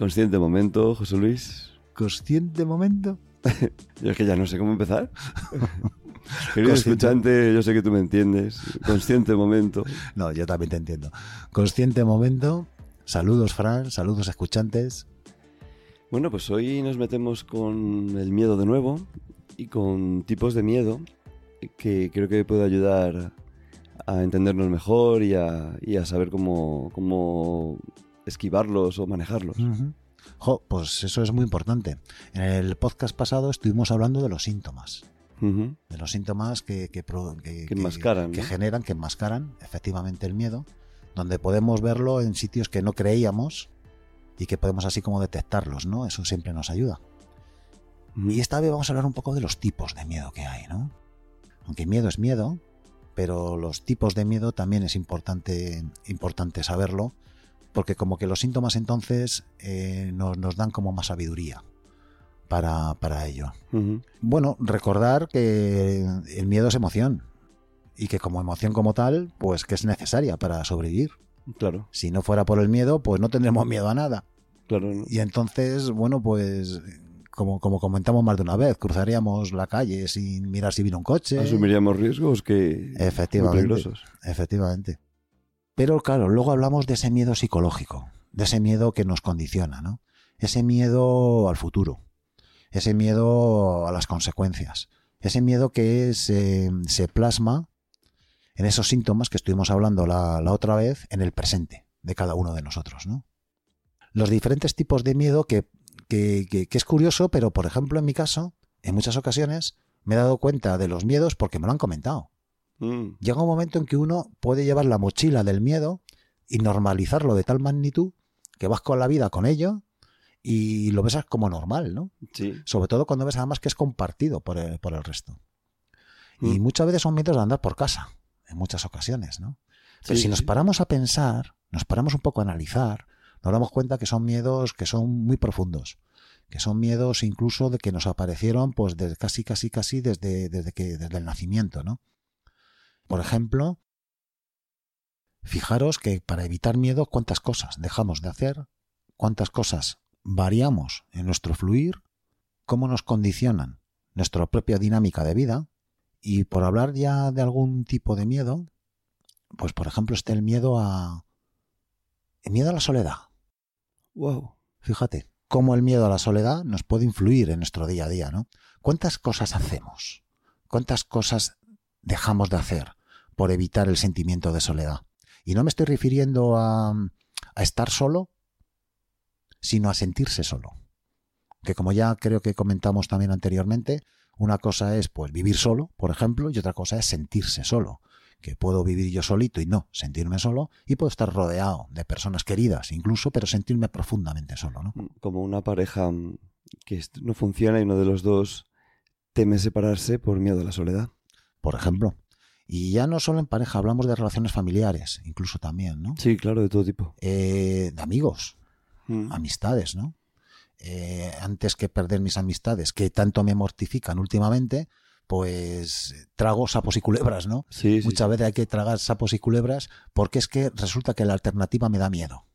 Consciente momento, José Luis. ¿Consciente momento? Yo es que ya no sé cómo empezar. Querido Consciente. escuchante, yo sé que tú me entiendes. Consciente momento. No, yo también te entiendo. Consciente momento. Saludos, Fran. Saludos, escuchantes. Bueno, pues hoy nos metemos con el miedo de nuevo y con tipos de miedo que creo que puede ayudar a entendernos mejor y a, y a saber cómo, cómo esquivarlos o manejarlos. Jo, pues eso es muy importante. En el podcast pasado estuvimos hablando de los síntomas. De los síntomas que, que, que- Que enmascaran, que ¿no? generan, que enmascaran efectivamente el miedo, donde podemos verlo en sitios que no creíamos y que podemos así como detectarlos, ¿no? Eso siempre nos ayuda. Y esta vez vamos a hablar un poco de los tipos de miedo que hay, ¿no? Aunque miedo es miedo, pero los tipos de miedo también es importante, importante saberlo, porque como que los síntomas entonces eh, nos, nos dan como más sabiduría para, para ello. Bueno, recordar que el miedo es emoción y que como emoción como tal, pues que es necesaria para sobrevivir. Claro, Si no fuera por el miedo, pues no tendremos miedo a nada. claro. ¿no? Y entonces, bueno, pues como, como comentamos más de una vez, cruzaríamos la calle sin mirar si viene un coche. Asumiríamos riesgos que muy Efectivamente. peligrosos. Efectivamente. Pero claro, luego hablamos de ese miedo psicológico, de ese miedo que nos condiciona, ¿no? Ese miedo al futuro, ese miedo a las consecuencias, ese miedo que se, se plasma en esos síntomas que estuvimos hablando la, otra vez en el presente de cada uno de nosotros, ¿no? Los diferentes tipos de miedo que, que- que es curioso, pero por ejemplo en mi caso, en muchas ocasiones me he dado cuenta de los miedos porque me lo han comentado Mm, llega un momento en que uno puede llevar la mochila del miedo y normalizarlo de tal magnitud que vas con la vida con ello y lo ves como normal, ¿no? sí. Sobre todo cuando ves además que es compartido por el, por el resto. Y Mm. muchas veces son miedos de andar por casa, en muchas ocasiones, ¿no? Pero Sí, si nos paramos a pensar, nos paramos un poco a analizar, nos damos cuenta que son miedos que son muy profundos, que son miedos incluso de que nos aparecieron pues desde casi casi casi desde, desde que desde el nacimiento, ¿no? Por ejemplo, fijaros que para evitar miedo cuántas cosas dejamos de hacer, cuántas cosas variamos en nuestro fluir, cómo nos condicionan nuestra propia dinámica de vida y por hablar ya de algún tipo de miedo, pues por ejemplo está el miedo a el miedo a la soledad. Wow. Fíjate cómo el miedo a la soledad nos puede influir en nuestro día a día, ¿no? ¿Cuántas cosas hacemos? ¿Cuántas cosas dejamos de hacer por evitar el sentimiento de soledad? Y no me estoy refiriendo a, a estar solo, sino a sentirse solo. Que como ya creo que comentamos también anteriormente, una cosa es pues vivir solo, por ejemplo, y otra cosa es sentirse solo. Que puedo vivir yo solito y no sentirme solo, y puedo estar rodeado de personas queridas incluso, pero sentirme profundamente solo, ¿no? Como una pareja mm, que no funciona y uno de los dos teme separarse por miedo a la soledad. Por ejemplo. Y ya no solo en pareja, hablamos de relaciones familiares, incluso también, ¿no? Sí, claro, de todo tipo. Eh, de amigos, Mm. amistades, ¿no? Eh, antes que perder mis amistades, que tanto me mortifican últimamente, pues trago sapos y culebras, ¿no? Sí, sí. Muchas veces hay que tragar sapos y culebras porque es que resulta que la alternativa me da miedo,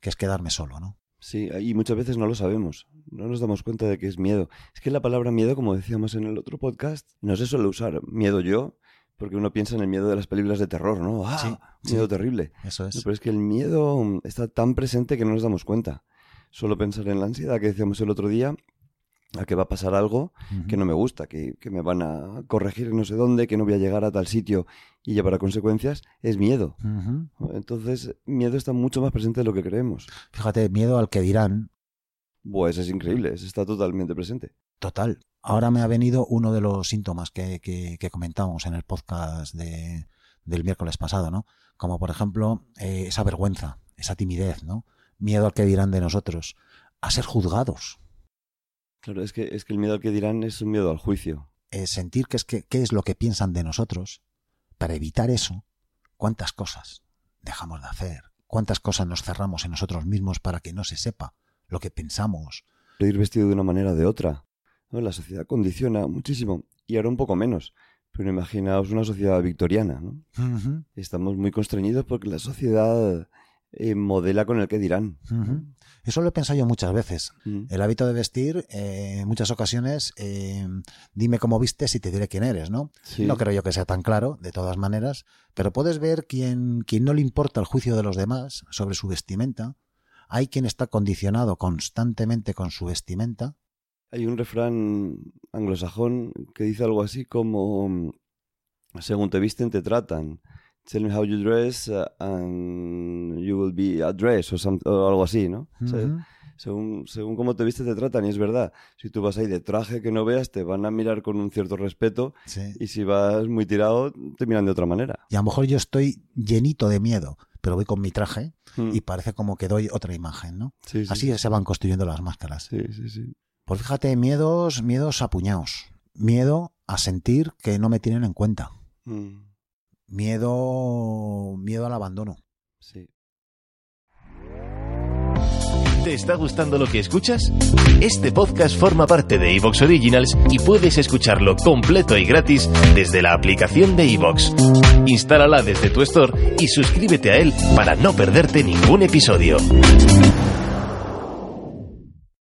que es quedarme solo, ¿no? Sí, y muchas veces no lo sabemos. No nos damos cuenta de que es miedo. Es que la palabra miedo, como decíamos en el otro podcast, no se suele usar. Miedo yo, porque uno piensa en el miedo de las películas de terror, ¿no? ¡Ah! Sí, miedo sí. terrible. Eso es. pero es que el miedo está tan presente que no nos damos cuenta. Solo pensar en la ansiedad que decíamos el otro día, a que va a pasar algo que no me gusta, que, que me van a corregir no sé dónde, que no voy a llegar a tal sitio y llevar a consecuencias, es miedo. Entonces, miedo está mucho más presente de lo que creemos. Fíjate, miedo al que dirán, Pues es increíble, está totalmente presente. Total. Ahora me ha venido uno de los síntomas que, que, que comentamos en el podcast de, del miércoles pasado, ¿no? Como por ejemplo eh, esa vergüenza, esa timidez, ¿no? Miedo al que dirán de nosotros, a ser juzgados. Claro, es que, es que el miedo al que dirán es un miedo al juicio. Eh, sentir que es que, qué es lo que piensan de nosotros, para evitar eso, cuántas cosas dejamos de hacer, cuántas cosas nos cerramos en nosotros mismos para que no se sepa lo que pensamos. Ir vestido de una manera o de otra. ¿No? La sociedad condiciona muchísimo y ahora un poco menos. Pero imaginaos una sociedad victoriana. ¿no? Estamos muy constreñidos porque la sociedad eh, modela con el que dirán. Eso lo he pensado yo muchas veces. Mm. El hábito de vestir, eh, en muchas ocasiones, eh, dime cómo vistes y te diré quién eres, ¿no? Sí. No creo yo que sea tan claro, de todas maneras, pero puedes ver quien, quien no le importa el juicio de los demás sobre su vestimenta. Hay quien está condicionado constantemente con su vestimenta. Hay un refrán anglosajón que dice algo así como según te visten te tratan. Tell me how you dress uh, and you will be addressed o, some- o algo así, ¿no? O sea, Ujú. según, según cómo te vistes te tratan y es verdad. Si tú vas ahí de traje que no veas te van a mirar con un cierto respeto Sí. y si vas muy tirado te miran de otra manera. Y a lo mejor yo estoy llenito de miedo, pero voy con mi traje Mm. y parece como que doy otra imagen, ¿no? Sí, sí, Así se van construyendo las máscaras. Sí, sí, sí. Pues fíjate, miedos, miedos apuñados. Miedo a sentir que no me tienen en cuenta. Mm, Miedo, miedo al abandono. sí. ¿Te está gustando lo que escuchas? Este podcast forma parte de Evox Originals y puedes escucharlo completo y gratis desde la aplicación de Evox. Instálala desde tu store y suscríbete a él para no perderte ningún episodio.